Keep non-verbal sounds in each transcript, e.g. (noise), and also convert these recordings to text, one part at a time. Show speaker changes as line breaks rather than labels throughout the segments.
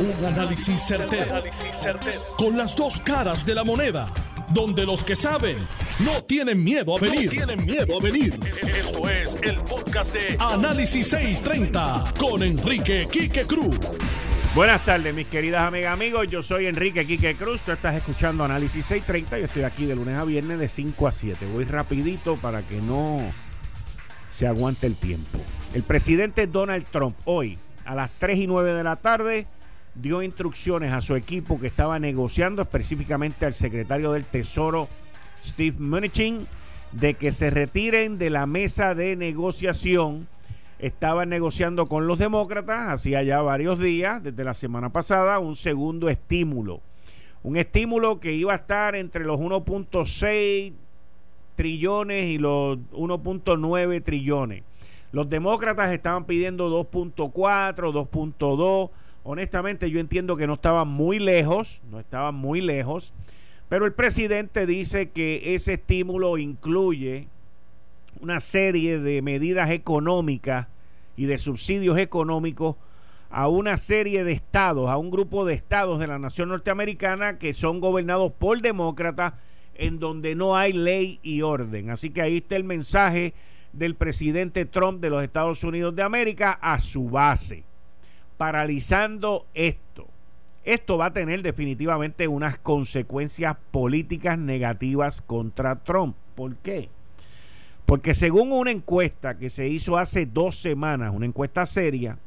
Un análisis certero, Con las dos caras de la moneda. Donde los que saben no tienen miedo a venir. tienen miedo a venir. Esto es el podcast de Análisis 630 con Enrique Quique Cruz.
Buenas tardes, mis queridas amigas amigos. Yo soy Enrique Quique Cruz. Tú estás escuchando Análisis 630. Yo estoy aquí de lunes a viernes de 5 a 7. Voy rapidito para que no se aguante el tiempo. El presidente Donald Trump hoy a las 3 y 9 de la tarde dio instrucciones a su equipo que estaba negociando, específicamente al secretario del Tesoro, Steve Mnuchin, de que se retiren de la mesa de negociación. Estaban negociando con los demócratas, hacía ya varios días, desde la semana pasada, un segundo estímulo. Un estímulo que iba a estar entre los 1.6 trillones y los 1.9 trillones. Los demócratas estaban pidiendo 2.4, 2.2 honestamente yo entiendo que no estaban muy lejos, no estaban muy lejos, pero el presidente dice que ese estímulo incluye una serie de medidas económicas y de subsidios económicos a una serie de estados, a un grupo de estados de la nación norteamericana que son gobernados por demócratas en donde no hay ley y orden. Así que ahí está el mensaje del presidente Trump de los Estados Unidos de América a su base paralizando esto. Esto va a tener definitivamente unas consecuencias políticas negativas contra Trump. ¿Por qué? Porque según una encuesta que se hizo hace dos semanas, una encuesta seria,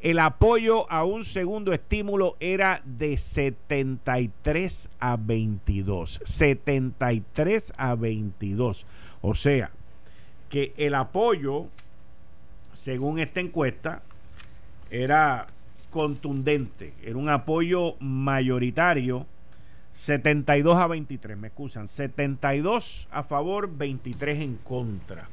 el apoyo a un segundo estímulo era de 73 a 22. 73 a 22. O sea, que el apoyo, según esta encuesta, era contundente, era un apoyo mayoritario, 72 a 23, me excusan, 72 a favor, 23 en contra.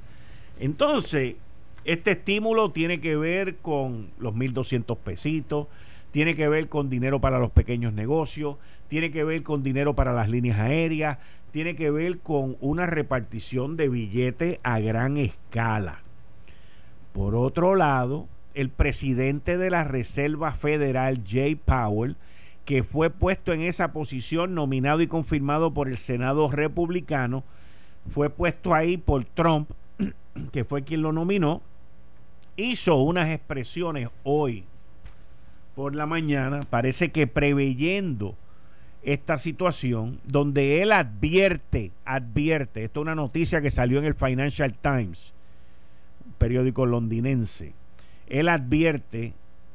Entonces, este estímulo tiene que ver con los 1.200 pesitos, tiene que ver con dinero para los pequeños negocios, tiene que ver con dinero para las líneas aéreas, tiene que ver con una repartición de billetes a gran escala. Por otro lado, el presidente de la Reserva Federal, Jay Powell, que fue puesto en esa posición, nominado y confirmado por el Senado republicano, fue puesto ahí por Trump, (clears throat) que fue quien lo nominó, hizo unas expresiones hoy por la mañana, parece que preveyendo esta situación, donde él advierte, advierte, esto es una noticia que salió en el Financial Times, un periódico londinense, él advierte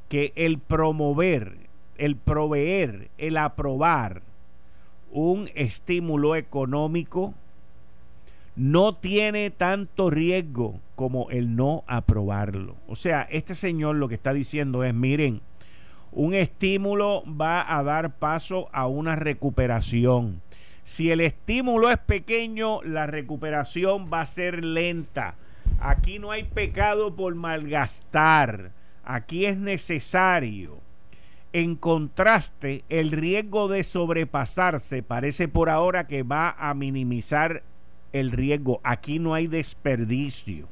que el promover, el proveer, el aprobar un estímulo económico no tiene tanto riesgo como el no aprobarlo. O sea, este señor lo que está diciendo es, miren, un estímulo va a dar paso a una recuperación. Si el estímulo es pequeño, la recuperación va a ser lenta. Aquí no hay pecado por malgastar. Aquí es necesario. En contraste, el riesgo de sobrepasarse parece por ahora que va a minimizar el riesgo. Aquí no hay desperdicio.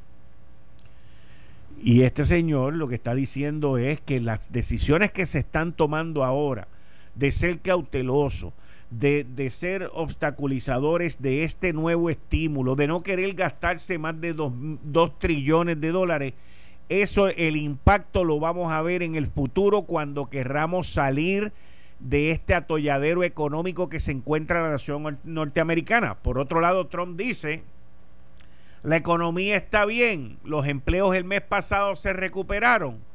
Y este señor lo que está diciendo es que las decisiones que se están tomando ahora de ser cauteloso, de, ser obstaculizadores de este nuevo estímulo, de no querer gastarse más de 2 trillones de dólares, eso el impacto lo vamos a ver en el futuro cuando querramos salir de este atolladero económico que se encuentra en la nación norteamericana. Por otro lado, Trump dice, la economía está bien, los empleos el mes pasado se recuperaron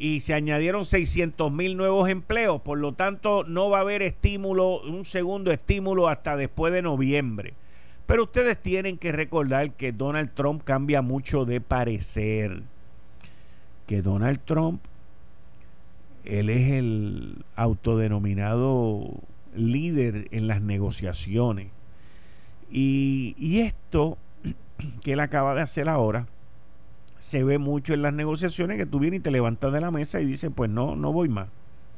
y se añadieron 600 mil nuevos empleos. Por lo tanto, no va a haber estímulo, un segundo estímulo hasta después de noviembre. Pero ustedes tienen que recordar que Donald Trump cambia mucho de parecer. Que Donald Trump, él es el autodenominado líder en las negociaciones. Y, y esto que él acaba de hacer ahora, se ve mucho en las negociaciones que tú vienes y te levantas de la mesa y dices, pues no, no voy más,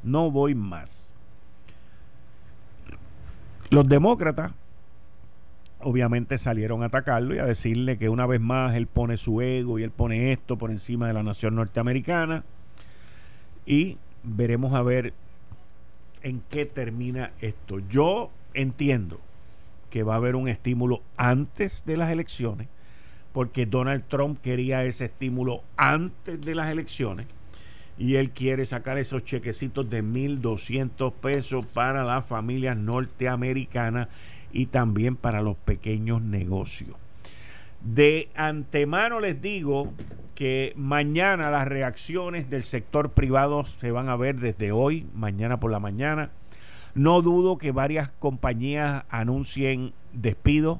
no voy más. Los demócratas obviamente salieron a atacarlo y a decirle que una vez más él pone su ego y él pone esto por encima de la nación norteamericana y veremos a ver en qué termina esto. Yo entiendo que va a haber un estímulo antes de las elecciones, porque Donald Trump quería ese estímulo antes de las elecciones y él quiere sacar esos chequecitos de 1.200 pesos para las familias norteamericanas y también para los pequeños negocios. De antemano les digo que mañana las reacciones del sector privado se van a ver desde hoy, mañana por la mañana. No dudo que varias compañías anuncien despidos.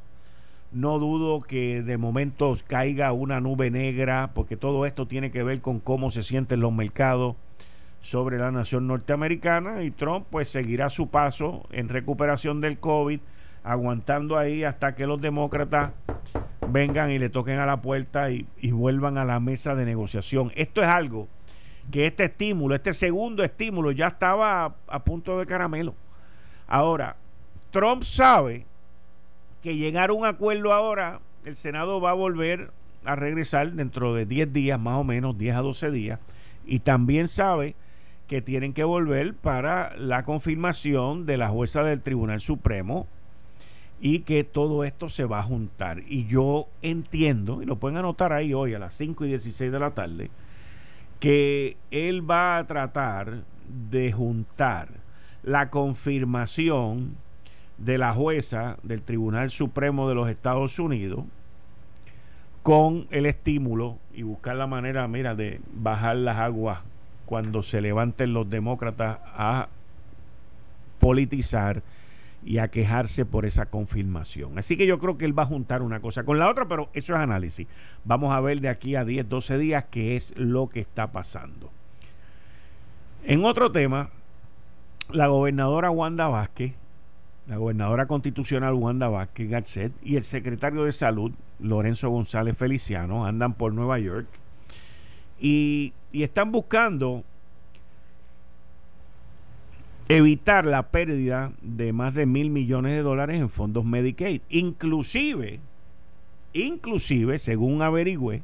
No dudo que de momento caiga una nube negra, porque todo esto tiene que ver con cómo se sienten los mercados sobre la nación norteamericana y Trump pues seguirá su paso en recuperación del COVID, aguantando ahí hasta que los demócratas vengan y le toquen a la puerta y, y vuelvan a la mesa de negociación. Esto es algo que este estímulo, este segundo estímulo ya estaba a, punto de caramelo. Ahora, Trump sabe que llegar a un acuerdo ahora, el Senado va a volver a regresar dentro de 10 días, más o menos, 10 a 12 días, y también sabe que tienen que volver para la confirmación de la jueza del Tribunal Supremo y que todo esto se va a juntar. Y yo entiendo, y lo pueden anotar ahí hoy a las 5 y 16 de la tarde, que él va a tratar de juntar la confirmación de la jueza del Tribunal Supremo de los Estados Unidos con el estímulo y buscar la manera, mira, de bajar las aguas cuando se levanten los demócratas a politizar y a quejarse por esa confirmación. Así que yo creo que él va a juntar una cosa con la otra, pero eso es análisis. Vamos a ver de aquí a 10, 12 días qué es lo que está pasando. En otro tema, la gobernadora Wanda Vázquez, la gobernadora constitucional Wanda Vázquez Garcet y el secretario de Salud, Lorenzo González Feliciano, andan por Nueva York y, están buscando evitar la pérdida de más de mil millones de dólares en fondos Medicaid. Inclusive, inclusive, según averigüe,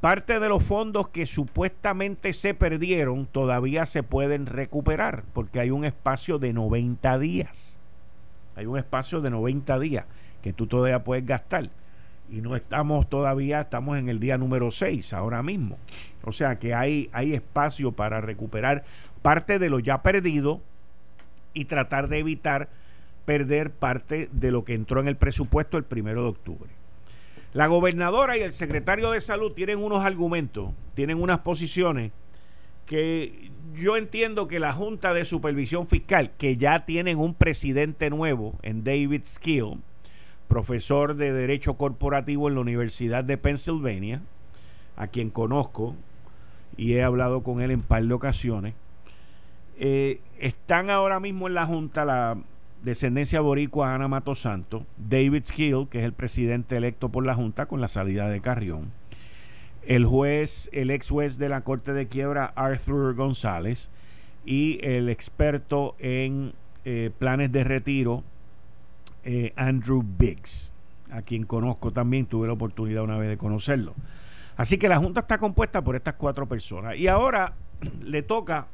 parte de los fondos que supuestamente se perdieron todavía se pueden recuperar porque hay un espacio de 90 días. Hay un espacio de 90 días que tú todavía puedes gastar. Y no estamos todavía, estamos en el día número 6 ahora mismo. O sea que hay, hay espacio para recuperar parte de lo ya perdido y tratar de evitar perder parte de lo que entró en el presupuesto el primero de octubre. La gobernadora y el secretario de salud tienen unos argumentos, tienen unas posiciones que yo entiendo que la Junta de Supervisión Fiscal, que ya tienen un presidente nuevo en David Skill, profesor de Derecho Corporativo en la Universidad de Pennsylvania, a quien conozco y he hablado con él en par de ocasiones, eh, están ahora mismo en la Junta la descendencia boricua Ana Mato Santo, David Skill, que es el presidente electo por la Junta con la salida de Carrión, el juez, el ex juez de la Corte de Quiebra Arthur González y el experto en eh, planes de retiro eh, Andrew Biggs, a quien conozco también, tuve la oportunidad una vez de conocerlo. Así que la Junta está compuesta por estas cuatro personas. Y ahora (clears throat) le toca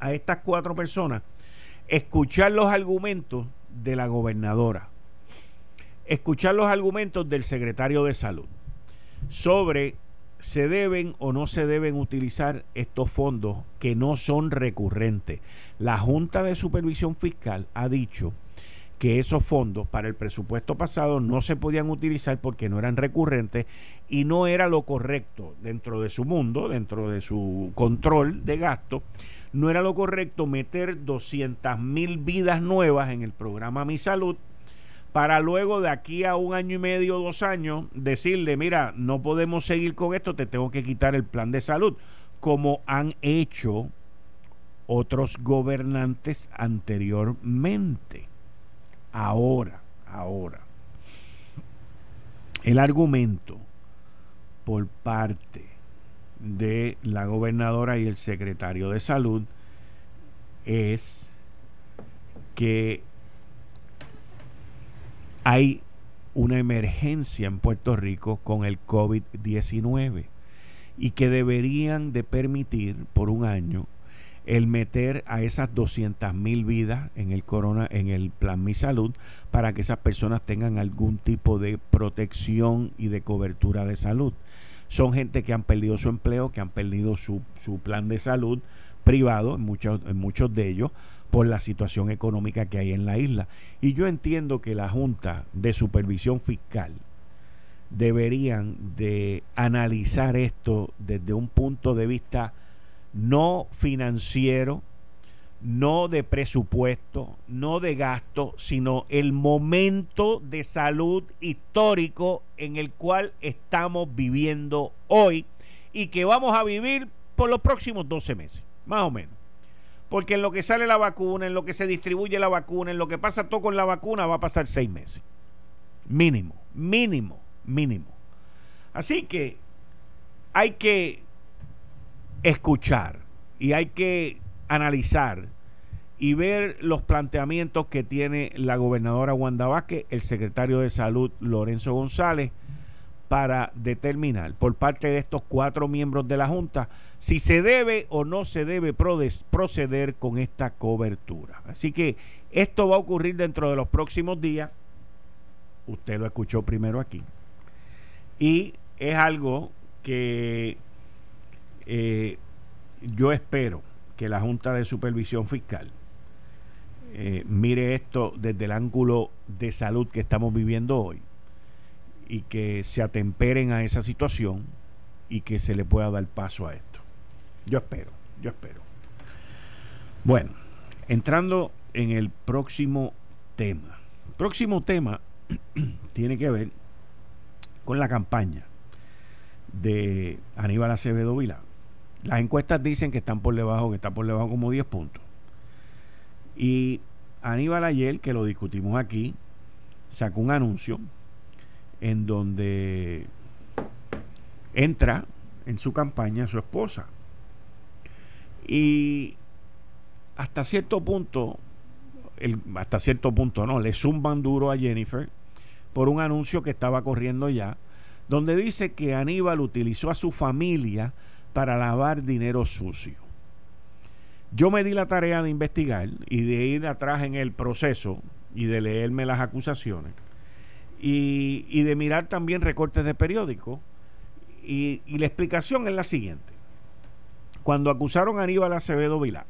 a estas cuatro personas escuchar los argumentos de la gobernadora, escuchar los argumentos del secretario de salud sobre se deben o no se deben utilizar estos fondos que no son recurrentes. La Junta de Supervisión Fiscal ha dicho que esos fondos para el presupuesto pasado no se podían utilizar porque no eran recurrentes y no era lo correcto dentro de su mundo, dentro de su control de gasto no era lo correcto meter 200 mil vidas nuevas en el programa Mi Salud para luego de aquí a un año y medio, dos años, decirle, mira, no podemos seguir con esto, te tengo que quitar el plan de salud, como han hecho otros gobernantes anteriormente. Ahora, ahora, el argumento por parte de la gobernadora y el secretario de salud es que hay una emergencia en Puerto Rico con el COVID-19 y que deberían de permitir por un año el meter a esas 200 mil vidas en el corona, en el plan Mi Salud, para que esas personas tengan algún tipo de protección y de cobertura de salud. Son gente que han perdido su empleo, que han perdido su, su plan de salud privado, en muchos, en muchos de ellos, por la situación económica que hay en la isla. Y yo entiendo que la Junta de Supervisión Fiscal deberían de analizar esto desde un punto de vista no financiero, no de presupuesto, no de gasto, sino el momento de salud histórico en el cual estamos viviendo hoy y que vamos a vivir por los próximos 12 meses, más o menos. Porque en lo que sale la vacuna, en lo que se distribuye la vacuna, en lo que pasa todo con la vacuna, va a pasar seis meses. Mínimo, mínimo, mínimo. Así que hay que escuchar y hay que analizar y ver los planteamientos que tiene la gobernadora Wanda Vázquez, el secretario de Salud Lorenzo González, para determinar por parte de estos cuatro miembros de la Junta si se debe o no se debe proceder con esta cobertura. Así que esto va a ocurrir dentro de los próximos días. Usted lo escuchó primero aquí. Y es algo que eh, yo espero que la Junta de Supervisión Fiscal eh, mire esto desde el ángulo de salud que estamos viviendo hoy y que se atemperen a esa situación y que se le pueda dar paso a esto. Yo espero, yo espero. Bueno, entrando en el próximo tema. El próximo tema (clears throat) tiene que ver con la campaña de Aníbal Acevedo Vilá. Las encuestas dicen que están por debajo, que está por debajo como 10 puntos. Y Aníbal ayer, que lo discutimos aquí, sacó un anuncio en donde entra en su campaña su esposa. Y hasta cierto punto, el, hasta cierto punto no, le zumban duro a Jennifer por un anuncio que estaba corriendo ya, donde dice que Aníbal utilizó a su familia para lavar dinero sucio. Yo me di la tarea de investigar y de ir atrás en el proceso y de leerme las acusaciones y, de mirar también recortes de periódico. Y, la explicación es la siguiente. Cuando acusaron a Aníbal Acevedo Vilá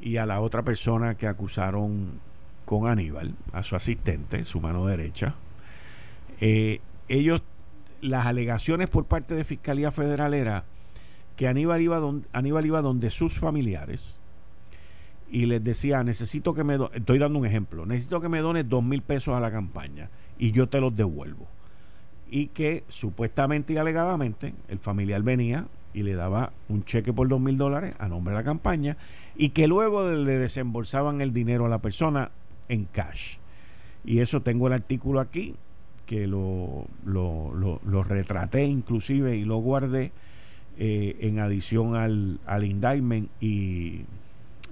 y a la otra persona que acusaron con Aníbal, a su asistente, su mano derecha, eh, ellos, las alegaciones por parte de Fiscalía Federal era que Aníbal iba, Aníbal iba donde sus familiares y les decía, necesito que me, estoy dando un ejemplo, necesito que me dones dos mil pesos a la campaña y yo te los devuelvo. Y que supuestamente y alegadamente el familiar venía y le daba un cheque por dos mil dólares a nombre de la campaña y que luego le desembolsaban el dinero a la persona en cash. Y eso tengo el artículo aquí, que lo, lo, retraté inclusive y lo guardé eh, en adición al, al indictment y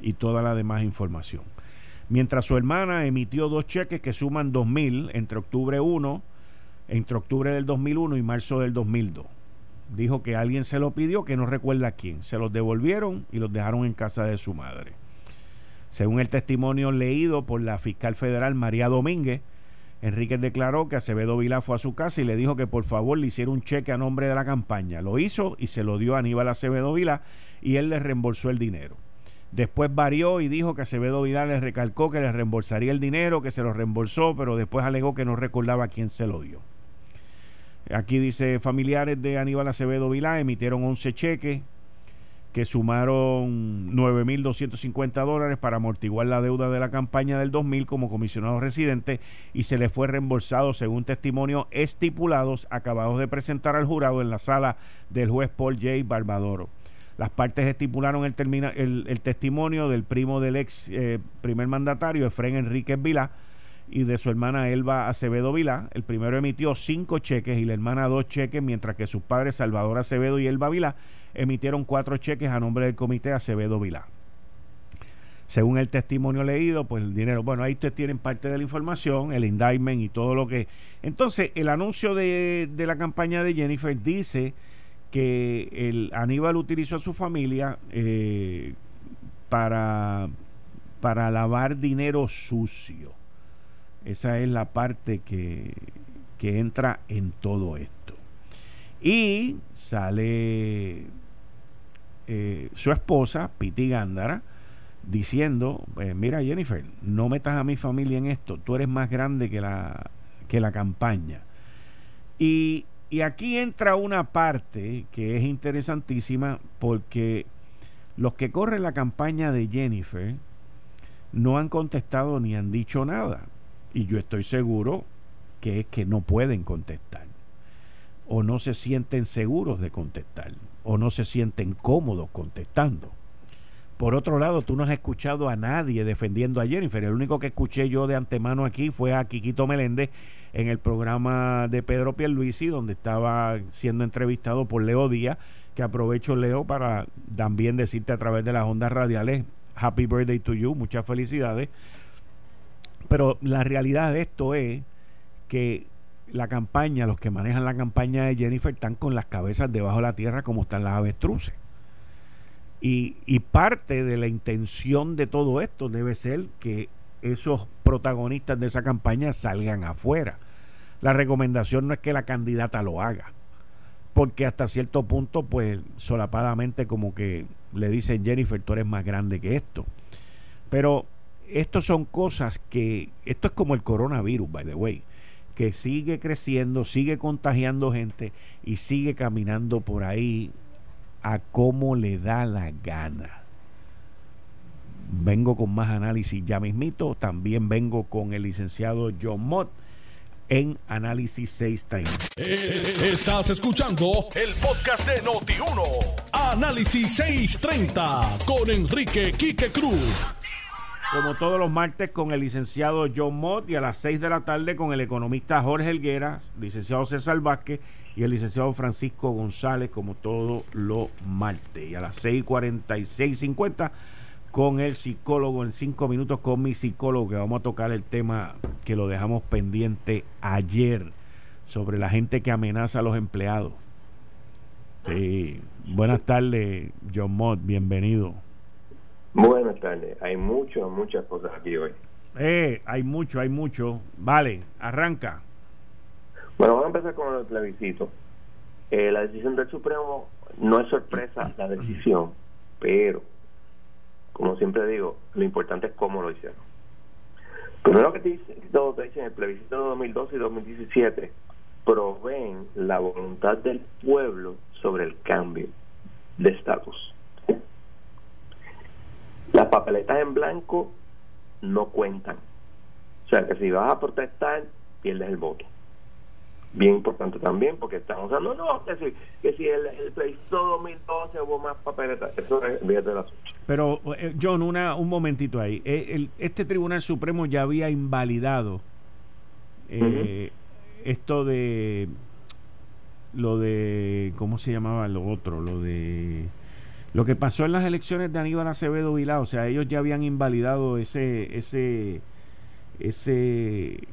y toda la demás información. Mientras su hermana emitió dos cheques que suman 2.000 entre octubre 1, entre octubre del 2001 y marzo del 2002. Dijo que alguien se lo pidió, que no recuerda quién. Se los devolvieron y los dejaron en casa de su madre. Según el testimonio leído por la fiscal federal María Domínguez, Enríquez declaró que Acevedo Vilá fue a su casa y le dijo que por favor le hiciera un cheque a nombre de la campaña. Lo hizo y se lo dio a Aníbal Acevedo Vilá y él le reembolsó el dinero. Después varió y dijo que Acevedo Vidal le recalcó que le reembolsaría el dinero, que se lo reembolsó, pero después alegó que no recordaba quién se lo dio. Aquí dice, familiares de Aníbal Acevedo Vilá emitieron 11 cheques que sumaron 9.250 dólares para amortiguar la deuda de la campaña del 2000 como comisionado residente y se le fue reembolsado según testimonios estipulados acabados de presentar al jurado en la sala del juez Paul J. Barbadoro. Las partes estipularon el, el, testimonio del primo del ex eh, primer mandatario, Efren Enríquez Vilá, y de su hermana Elba Acevedo Vilá. El primero emitió cinco cheques y la hermana dos cheques, mientras que sus padres Salvador Acevedo y Elba Vilá emitieron cuatro cheques a nombre del comité Acevedo Vilá. Según el testimonio leído, pues el dinero, bueno, ahí ustedes tienen parte de la información, el indictment y todo lo que... Entonces, el anuncio de, de la campaña de Jennifer dice que el Aníbal utilizó a su familia eh, para, para lavar dinero sucio. Esa es la parte que, que entra en todo esto. Y sale eh, su esposa, Piti Gándara, diciendo, eh, mira Jennifer, no metas a mi familia en esto, tú eres más grande que la, que la campaña. Y, y aquí entra una parte que es interesantísima porque los que corren la campaña de Jennifer no han contestado ni han dicho nada. Y yo estoy seguro que es que no pueden contestar. O no se sienten seguros de contestar. O no se sienten cómodos contestando. Por otro lado, tú no has escuchado a nadie defendiendo a Jennifer. El único que escuché yo de antemano aquí fue a Quiquito Meléndez en el programa de Pedro Pierluisi, donde estaba siendo entrevistado por Leo Díaz, que aprovecho, Leo, para también decirte a través de las ondas radiales, Happy Birthday to you, muchas felicidades. Pero la realidad de esto es que la campaña, los que manejan la campaña de Jennifer están con las cabezas debajo de la tierra como están las avestruces. Y, parte de la intención de todo esto debe ser que esos protagonistas de esa campaña salgan afuera. La recomendación no es que la candidata lo haga, porque hasta cierto punto, pues solapadamente como que le dicen Jennifer, tú eres más grande que esto. Pero esto son cosas que, esto es como el coronavirus, by the way, que sigue creciendo, sigue contagiando gente y sigue caminando por ahí a cómo le da la gana. Vengo con más análisis ya mismito. También vengo con el licenciado John Mott en Análisis 630.
Eh, estás escuchando el podcast de Noti1. Análisis 630 con Enrique Quique Cruz.
Como todos los martes con el licenciado John Mott y a las 6 de la tarde con el economista Jorge Helguera, licenciado César Vázquez y el licenciado Francisco González como todos los martes. Y a las 6.46.50 con el psicólogo en 5 minutos con mi psicólogo que vamos a tocar el tema que lo dejamos pendiente ayer sobre la gente que amenaza a los empleados. Sí. Buenas tardes, John Mott, bienvenido.
Buenas tardes. Hay muchas, muchas cosas aquí hoy.
Eh, hay mucho, hay mucho. Vale, arranca.
Bueno, vamos a empezar con el plebiscito. Eh, la decisión del Supremo no es sorpresa la decisión, pero, como siempre digo, lo importante es cómo lo hicieron. Primero que te dice, todo te dicen el plebiscito de 2012 y 2017 proveen la voluntad del pueblo sobre el cambio de estatus. Las papeletas en blanco no cuentan. O sea que si vas a protestar, pierdes el voto bien importante también, porque estamos hablando, no, que si, que si el, el 2012 hubo más papeletas, eso es de la
Pero, eh, John, una, un momentito ahí. Eh, este Tribunal Supremo ya había invalidado eh, esto de lo de, ¿cómo se llamaba lo otro? Lo de lo que pasó en las elecciones de Aníbal Acevedo Vilá, o sea, ellos ya habían invalidado ese, ese, ese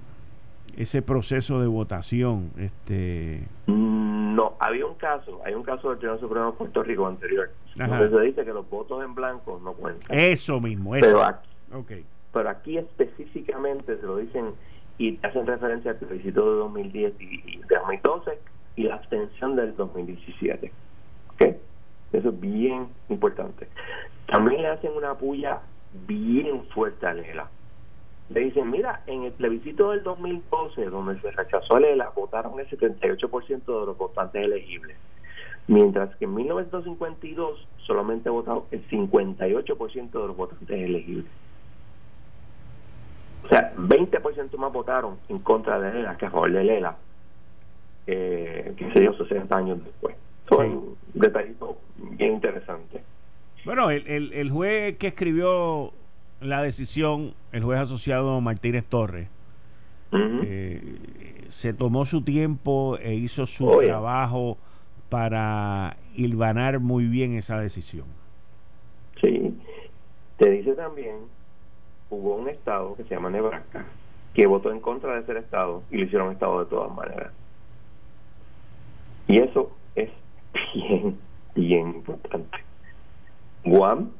ese proceso de votación? Este...
No, había un caso, hay un caso del Tribunal Supremo de Puerto Rico anterior, donde se dice que los votos en blanco no cuentan.
Eso mismo, eso.
Pero aquí, okay. pero aquí específicamente se lo dicen y hacen referencia al plebiscito de 2010 y, de 2012 y la abstención del 2017. ¿Okay? Eso es bien importante. También le hacen una puya bien fuerte a Lela le dicen, mira, en el plebiscito del 2012, donde se rechazó el ELA, votaron el 78% de los votantes elegibles, mientras que en 1952 solamente votaron el 58% de los votantes elegibles. O sea, 20% más votaron en contra de ELA que a favor de ELA, eh, que se dio 60 años después. Son un detallito bien interesante.
Bueno, el, el, el juez que escribió la decisión el juez asociado Martínez Torres. Eh, se tomó su tiempo e hizo su trabajo para hilvanar muy bien esa decisión.
Sí. Te dice también, hubo un estado que se llama Nebraska, que votó en contra de ser estado y lo hicieron estado de todas maneras. Y eso es bien, bien importante. Guam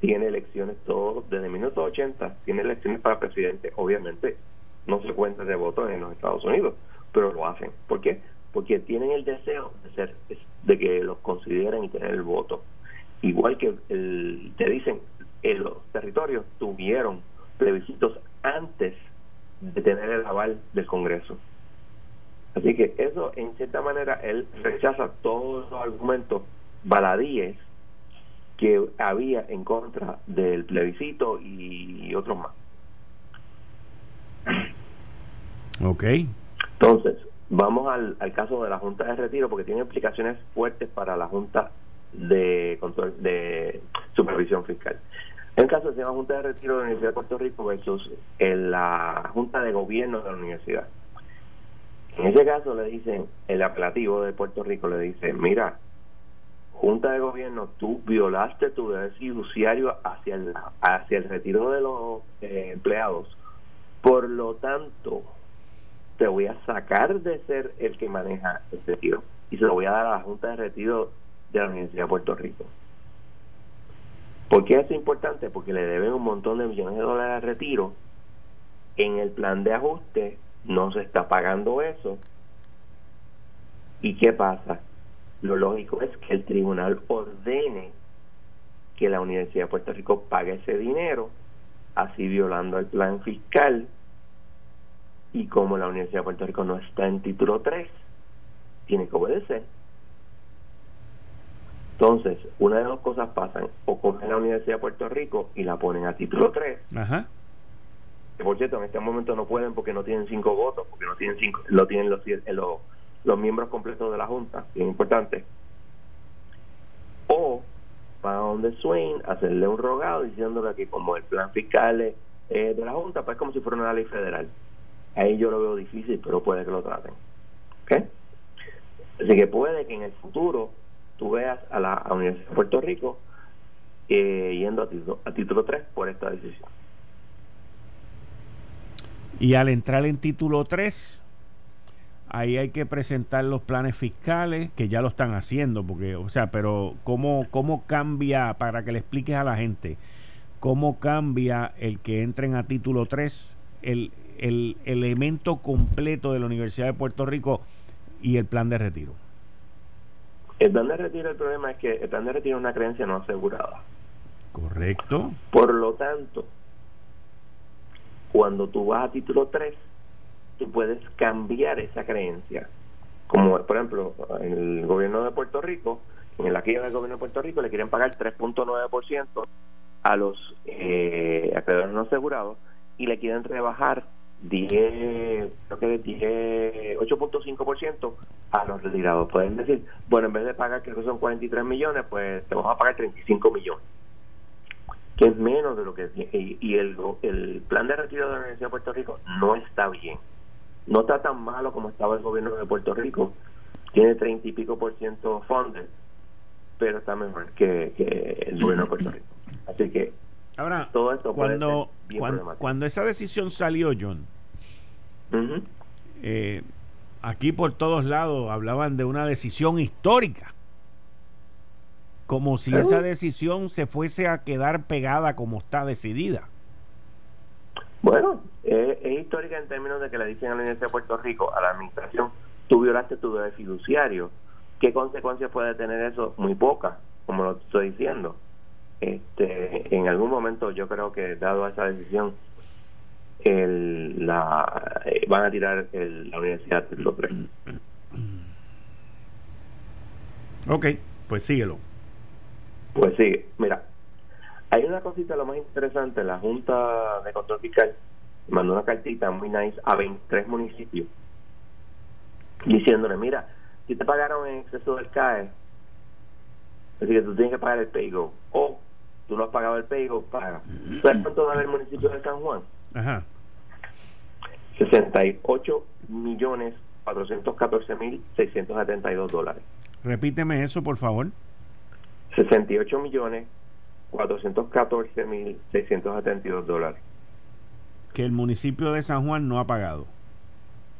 tiene elecciones todos desde 1980, tiene elecciones para presidente, obviamente no se cuenta de votos en los Estados Unidos, pero lo hacen. ¿Por qué? Porque tienen el deseo de ser de que los consideren y tener el voto. Igual que el, te dicen, en los territorios tuvieron plebiscitos antes de tener el aval del Congreso. Así que eso, en cierta manera, él rechaza todos los argumentos baladíes que había en contra del plebiscito y otros más.
Ok.
Entonces, vamos al, al caso de la Junta de Retiro porque tiene implicaciones fuertes para la Junta de control de supervisión fiscal. En el caso de la Junta de Retiro de la Universidad de Puerto Rico versus la Junta de Gobierno de la Universidad. En ese caso le dicen, el apelativo de Puerto Rico le dice, mira, Junta de Gobierno, tú violaste tu deber fiduciario hacia el, hacia el retiro de los eh, empleados. Por lo tanto, te voy a sacar de ser el que maneja el retiro y se lo voy a dar a la Junta de Retiro de la Universidad de Puerto Rico. ¿Por qué es importante? Porque le deben un montón de millones de dólares de retiro. En el plan de ajuste no se está pagando eso. ¿Y qué pasa? Lo lógico es que el tribunal ordene que la Universidad de Puerto Rico pague ese dinero, así violando el plan fiscal. Y como la Universidad de Puerto Rico no está en título 3, tiene que obedecer. Entonces, una de dos cosas pasan, o cogen la Universidad de Puerto Rico y la ponen a título 3.
Ajá.
Que por cierto, en este momento no pueden porque no tienen cinco votos, porque no tienen cinco, lo tienen los, los, los miembros completos de la Junta, bien importante. O van a donde Swain hacerle un rogado diciéndole que como el plan fiscal es de la Junta, pues es como si fuera una ley federal. Ahí yo lo veo difícil, pero puede que lo traten. ¿Ok? Así que puede que en el futuro tú veas a la Universidad de Puerto Rico eh, yendo a título, a título 3 por esta decisión.
Y al entrar en título 3, ahí hay que presentar los planes fiscales, que ya lo están haciendo, porque, o sea, pero ¿cómo, cómo cambia, para que le expliques a la gente, cómo cambia el que entren a título 3, el, el elemento completo de la Universidad de Puerto Rico y el plan de retiro?
El plan de retiro, el problema es que el plan de retiro es una creencia no asegurada.
Correcto.
Por lo tanto, cuando tú vas a título 3, tú puedes cambiar esa creencia. Como por ejemplo, en el gobierno de Puerto Rico, en la quilla del gobierno de Puerto Rico le quieren pagar 3.9% a los eh, acreedores no asegurados y le quieren rebajar 10, creo que 10, 8.5% a los retirados. Pueden decir, bueno, en vez de pagar, creo que son 43 millones, pues te vamos a pagar 35 millones. Que es menos de lo que... Y, y el, el plan de retiro de la Universidad de Puerto Rico no está bien. No está tan malo como estaba el gobierno de Puerto Rico. Tiene 30 y pico por ciento funded, pero está mejor que, que el gobierno de Puerto Rico. Así que
Ahora, todo esto cuando, cuando, cuando, esa decisión salió, John, eh, aquí por todos lados hablaban de una decisión histórica. Como si esa decisión se fuese a quedar pegada como está decidida.
Bueno, es histórica en términos de que le dicen a la Universidad de Puerto Rico, a la administración, tú violaste tu deber fiduciario. ¿Qué consecuencias puede tener eso? Muy pocas, como lo estoy diciendo este, en algún momento yo creo que dado esa decisión el, la, eh, van a tirar el, la universidad del 3
ok pues síguelo
pues sigue mira hay una cosita lo más interesante la Junta de Control Fiscal mandó una cartita muy nice a 23 municipios diciéndole mira si te pagaron en exceso del CAE así que tú tienes que pagar el PayGo o tú no has pagado el paygo, paga. ¿Sabes cuánto da el municipio de San Juan? Ajá. 68 millones 414 mil 672 dólares.
Repíteme eso, por favor.
68 millones 414 mil 672 dólares.
Que el municipio de San Juan no ha pagado.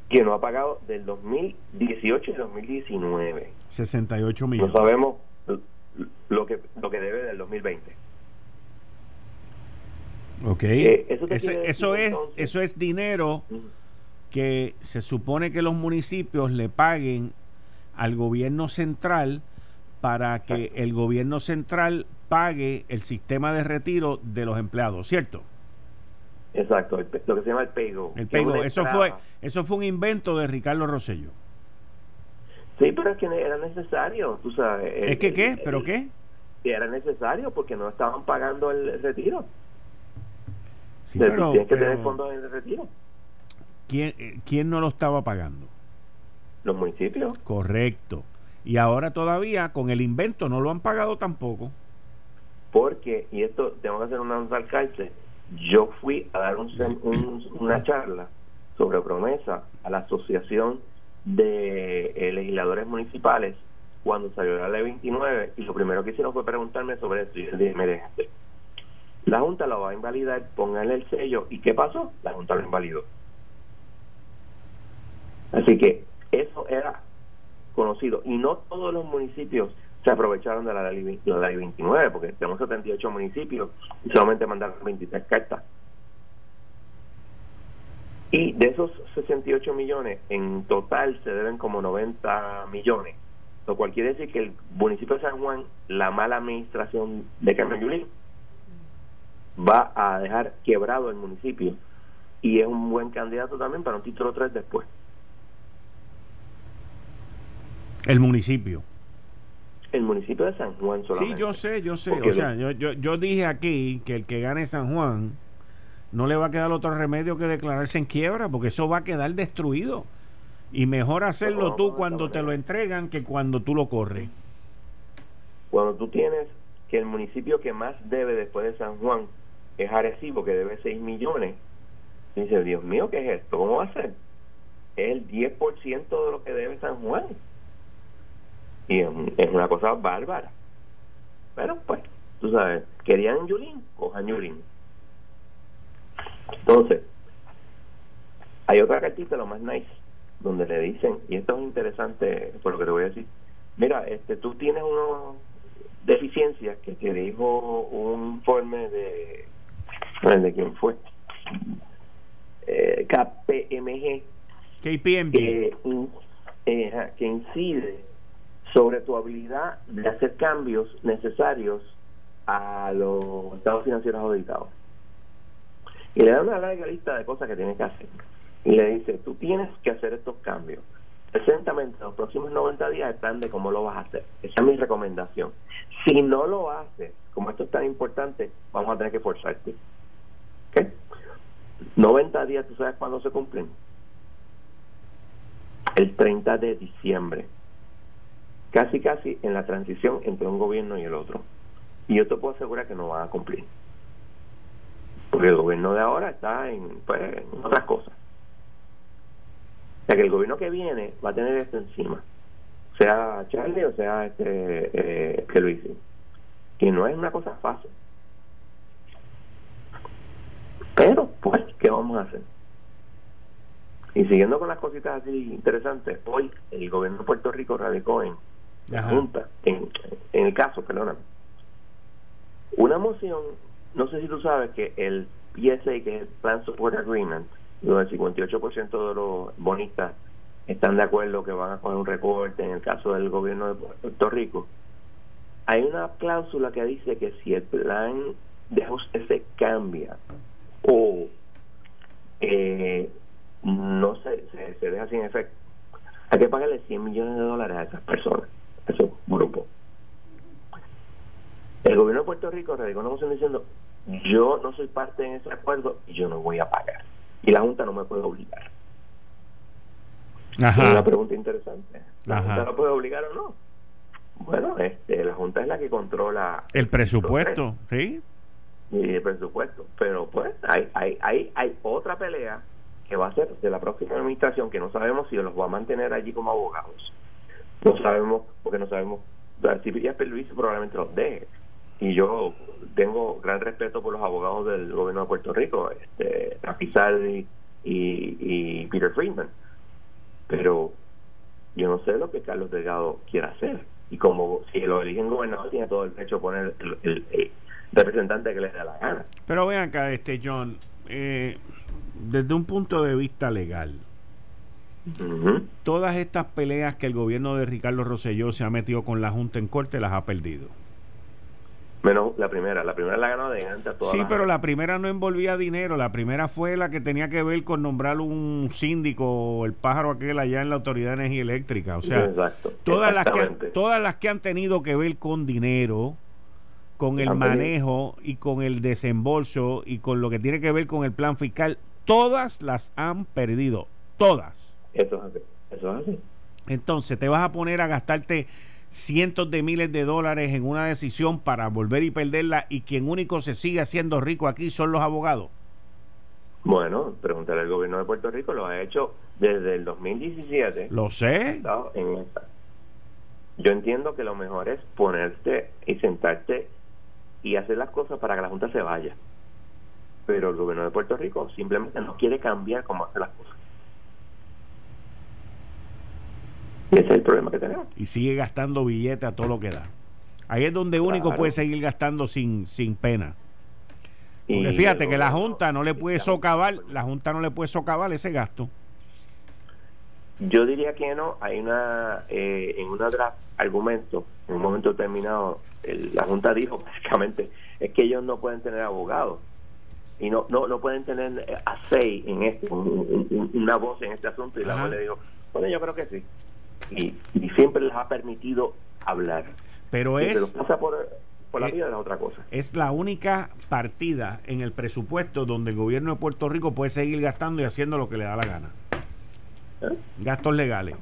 Que no ha pagado del 2018 y 2019.
68 millones.
No sabemos lo que, lo que debe del 2020.
Ok. Eh, eso, eso, es, eso es dinero que se supone que los municipios le paguen al gobierno central para que el gobierno central pague el sistema de retiro de los empleados, ¿cierto?
Exacto, lo que se llama el paygo.
El paygo, eso fue, eso fue un invento de Ricardo Rosello.
Sí, pero es que era necesario, tú sabes.
¿Es que qué? ¿Pero qué?
Era necesario porque no estaban pagando el retiro.
Sí, pero, que tener fondos de retiro. ¿quién, eh, ¿Quién no lo estaba pagando?
Los municipios.
Correcto. Y ahora todavía con el invento no lo han pagado tampoco.
Porque, y esto tengo que hacer una nota al yo fui a dar un, una charla sobre promesa a la Asociación de eh, Legisladores Municipales cuando salió la ley 29 y lo primero que hicieron fue preguntarme sobre esto y yo dije, la Junta lo va a invalidar, pónganle el sello y ¿qué pasó? La Junta lo invalidó. Así que eso era conocido y no todos los municipios se aprovecharon de la ley, la ley 29 porque tenemos 78 municipios y solamente mandaron 23 cartas. Y de esos 68 millones, en total se deben como 90 millones, lo cual quiere decir que el municipio de San Juan, la mala administración de Carmen Yulín, va a dejar quebrado el municipio y es un buen candidato también para un título 3 después.
El municipio.
El municipio de San Juan solamente.
Sí, yo sé, yo sé. o sea, yo, yo, yo dije aquí que el que gane San Juan no le va a quedar otro remedio que declararse en quiebra, porque eso va a quedar destruido. Y mejor hacerlo tú cuando te lo entregan que cuando tú lo corres.
Cuando tú tienes que el municipio que más debe después de San Juan es Arecibo, que debe 6 millones, dice, Dios mío, ¿qué es esto? ¿Cómo va a ser? Es el 10% de lo que debe San Juan. Y es una cosa bárbara. Pero pues, tú sabes, querían Yulín, cojan Yulín. Entonces, hay otra cartita, lo más nice, donde le dicen, y esto es interesante por lo que te voy a decir, mira, este tú tienes unas deficiencias que te dijo un informe de, ¿de quién fue? Eh, KPMG.
KPMG.
Que, eh, que incide sobre tu habilidad de hacer cambios necesarios a los estados financieros auditados. Y le da una larga lista de cosas que tienes que hacer. Y le dice, tú tienes que hacer estos cambios. Preséntamente en los próximos 90 días el plan de cómo lo vas a hacer. Esa es mi recomendación. Si no lo haces, como esto es tan importante, vamos a tener que forzarte. ¿Ok? 90 días, ¿tú sabes cuándo se cumplen? El 30 de diciembre casi casi en la transición entre un gobierno y el otro. Y yo te puedo asegurar que no van a cumplir. Porque el gobierno de ahora está en, pues, otras cosas. O sea que el gobierno que viene va a tener esto encima. Sea Charlie o sea este eh, que lo hice. Que no es una cosa fácil. Pero, pues, ¿qué vamos a hacer? Y siguiendo con las cositas así interesantes, hoy el gobierno de Puerto Rico radicó en Junta, en, el caso, perdóname, una moción, no sé si tú sabes que el PSA, que es el Plan Support Agreement, donde el 58% de los bonistas están de acuerdo que van a poner un recorte en el caso del gobierno de Puerto Rico, hay una cláusula que dice que si el plan de ajuste se cambia o eh, no se, se, se deja sin efecto, hay que pagarle 100 millones de dólares a esas personas esos grupos. El gobierno de Puerto Rico radicó una moción diciendo yo no soy parte de ese acuerdo y yo no voy a pagar. Y la Junta no me puede obligar. Es una pregunta interesante. ¿La Junta no puede obligar o no? Bueno, este, la Junta es la que controla
el presupuesto, ¿sí?
Y el presupuesto. Pero pues hay, hay, hay, hay otra pelea que va a ser de la próxima administración que no sabemos si los va a mantener allí como abogados no sabemos, porque no sabemos. Si ya Luis probablemente los deje. Y yo tengo gran respeto por los abogados del gobierno de Puerto Rico, este, Rapizardi y, y Peter Friedman. Pero yo no sé lo que Carlos Delgado quiera hacer. Y como si lo eligen gobernador, tiene todo el derecho a poner representante que le dé la gana.
Pero vean acá, este John, eh, desde un punto de vista legal, todas estas peleas que el gobierno de Ricardo Rosselló se ha metido con la Junta en corte las ha perdido.
Menos la primera, la primera la ganó de antes.
Sí, pero la primera no envolvía dinero, la primera fue la que tenía que ver con nombrar un síndico, el pájaro aquel allá en la Autoridad de Energía Eléctrica. O sea, todas, las que, todas las que han tenido que ver con dinero, con el manejo y con el desembolso y con lo que tiene que ver con el plan fiscal, todas las han perdido, todas.
Eso es así, eso es así.
Entonces, te vas a poner a gastarte cientos de miles de dólares en una decisión para volver y perderla y quien único se sigue haciendo rico aquí son los abogados?
Bueno, preguntarle al gobierno de Puerto Rico, lo ha hecho desde el 2017.
Lo sé.
Yo entiendo que lo mejor es ponerte y sentarte y hacer las cosas para que la Junta se vaya. Pero el gobierno de Puerto Rico simplemente no quiere cambiar cómo hace las cosas. Ese es el problema que tenemos.
Y sigue gastando billetes a todo lo que da. Ahí es donde único puede seguir gastando sin, sin pena. Porque fíjate que la Junta no le puede socavar, la Junta no le puede socavar ese gasto.
Yo diría que no. Hay una, eh, en una draft argumento, en un momento determinado, la Junta dijo (laughs) básicamente es que ellos no pueden tener abogados y no no, no pueden tener a seis en este, una voz en este asunto. Y la Junta le dijo, bueno, yo creo que sí y, siempre les ha permitido hablar.
Pero es...
pasa por, la vida de otra cosa.
Es la única partida en el presupuesto donde el gobierno de Puerto Rico puede seguir gastando y haciendo lo que le da la gana. ¿Eh? Gastos legales.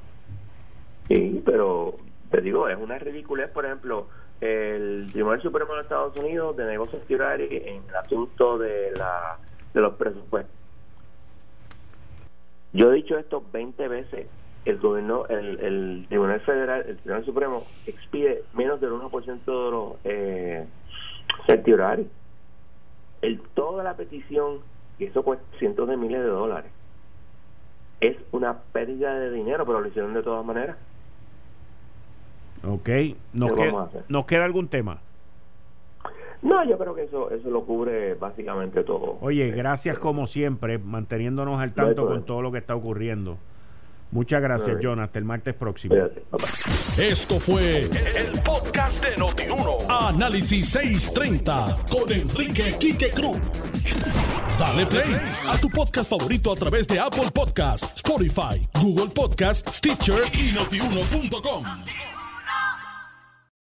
Sí, pero te digo, es una ridiculez, por ejemplo, el Tribunal Supremo de Estados Unidos de negocios exteriores en el asunto de, la, de los presupuestos. Yo he dicho esto 20 veces el gobierno, el, el Tribunal Federal, el Tribunal Supremo expide menos del 1% de los eh, certiorarios. El, toda la petición, y eso cuesta cientos de miles de dólares, es una pérdida de dinero, pero lo hicieron de todas maneras.
Ok, ¿nos, queda, ¿nos queda algún tema?
No, yo creo que eso eso lo cubre básicamente todo.
Oye, gracias como siempre, manteniéndonos al tanto con todo lo que está ocurriendo. Muchas gracias, John. Hasta el martes próximo.
Esto fue el, podcast de Notiuno. Análisis 630 con Enrique Quique Cruz. Dale play a tu podcast favorito a través de Apple Podcasts, Spotify, Google Podcasts, Stitcher y notiuno.com.